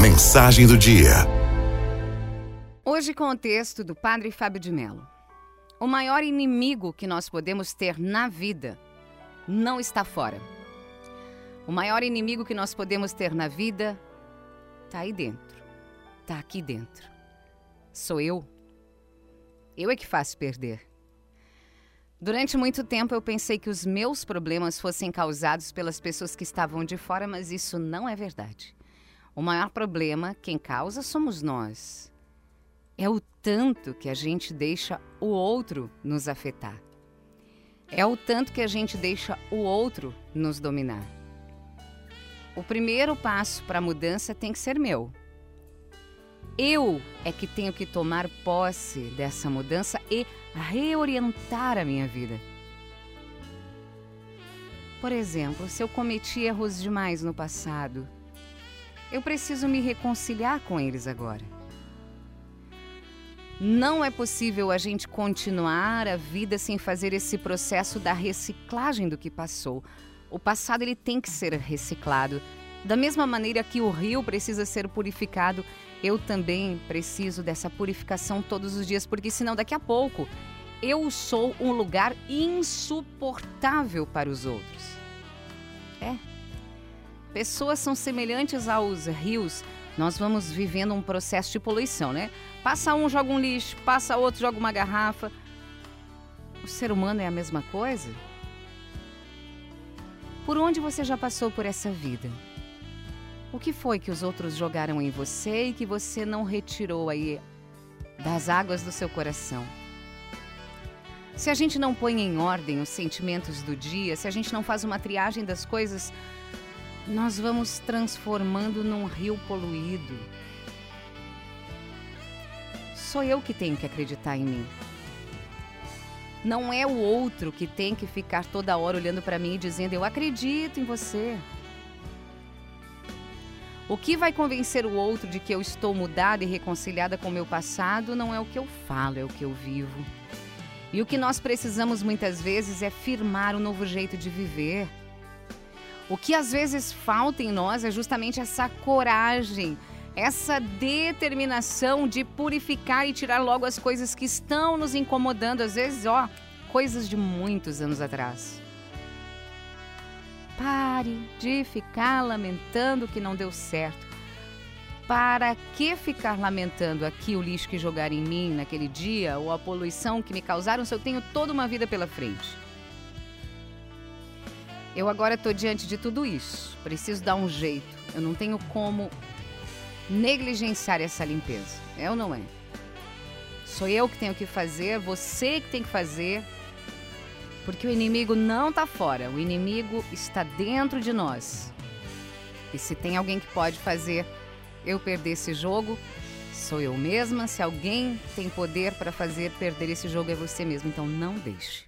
Mensagem do dia. Hoje com o texto do Padre Fábio de Mello. O maior inimigo que nós podemos ter na vida não está fora. O maior inimigo que nós podemos ter na vida está aí dentro. Está aqui dentro. Sou eu. Eu é que faço perder. Durante muito tempo eu pensei que os meus problemas fossem causados pelas pessoas que estavam de fora, mas isso não é verdade. O maior problema, quem causa, somos nós. É o tanto que a gente deixa o outro nos afetar. É o tanto que a gente deixa o outro nos dominar. O primeiro passo para a mudança tem que ser meu. Eu é que tenho que tomar posse dessa mudança e reorientar a minha vida. Por exemplo, se eu cometi erros demais no passado, eu preciso me reconciliar com eles agora. Não é possível a gente continuar a vida sem fazer esse processo da reciclagem do que passou. O passado ele tem que ser reciclado. Da mesma maneira que o rio precisa ser purificado eu também preciso dessa purificação todos os dias, porque senão daqui a pouco eu sou um lugar insuportável para os outros. É. Pessoas são semelhantes aos rios. Nós vamos vivendo um processo de poluição, né? Passa um, joga um lixo, passa outro, joga uma garrafa. O ser humano é a mesma coisa? Por onde você já passou por essa vida? O que foi que os outros jogaram em você e que você não retirou aí das águas do seu coração? Se a gente não põe em ordem os sentimentos do dia, se a gente não faz uma triagem das coisas, nós vamos transformando num rio poluído. Sou eu que tenho que acreditar em mim. Não é o outro que tem que ficar toda hora olhando para mim e dizendo: Eu acredito em você. O que vai convencer o outro de que eu estou mudada e reconciliada com o meu passado não é o que eu falo, é o que eu vivo. E o que nós precisamos muitas vezes é firmar um novo jeito de viver. O que às vezes falta em nós é justamente essa coragem, essa determinação de purificar e tirar logo as coisas que estão nos incomodando, às vezes, ó, coisas de muitos anos atrás. Pare de ficar lamentando que não deu certo. Para que ficar lamentando aqui o lixo que jogaram em mim naquele dia ou a poluição que me causaram se eu tenho toda uma vida pela frente? Eu agora estou diante de tudo isso. Preciso dar um jeito. Eu não tenho como negligenciar essa limpeza. É ou não é? Sou eu que tenho que fazer, você que tem que fazer. Porque o inimigo não está fora, o inimigo está dentro de nós. E se tem alguém que pode fazer eu perder esse jogo, sou eu mesma. Se alguém tem poder para fazer perder esse jogo, é você mesmo. Então não deixe.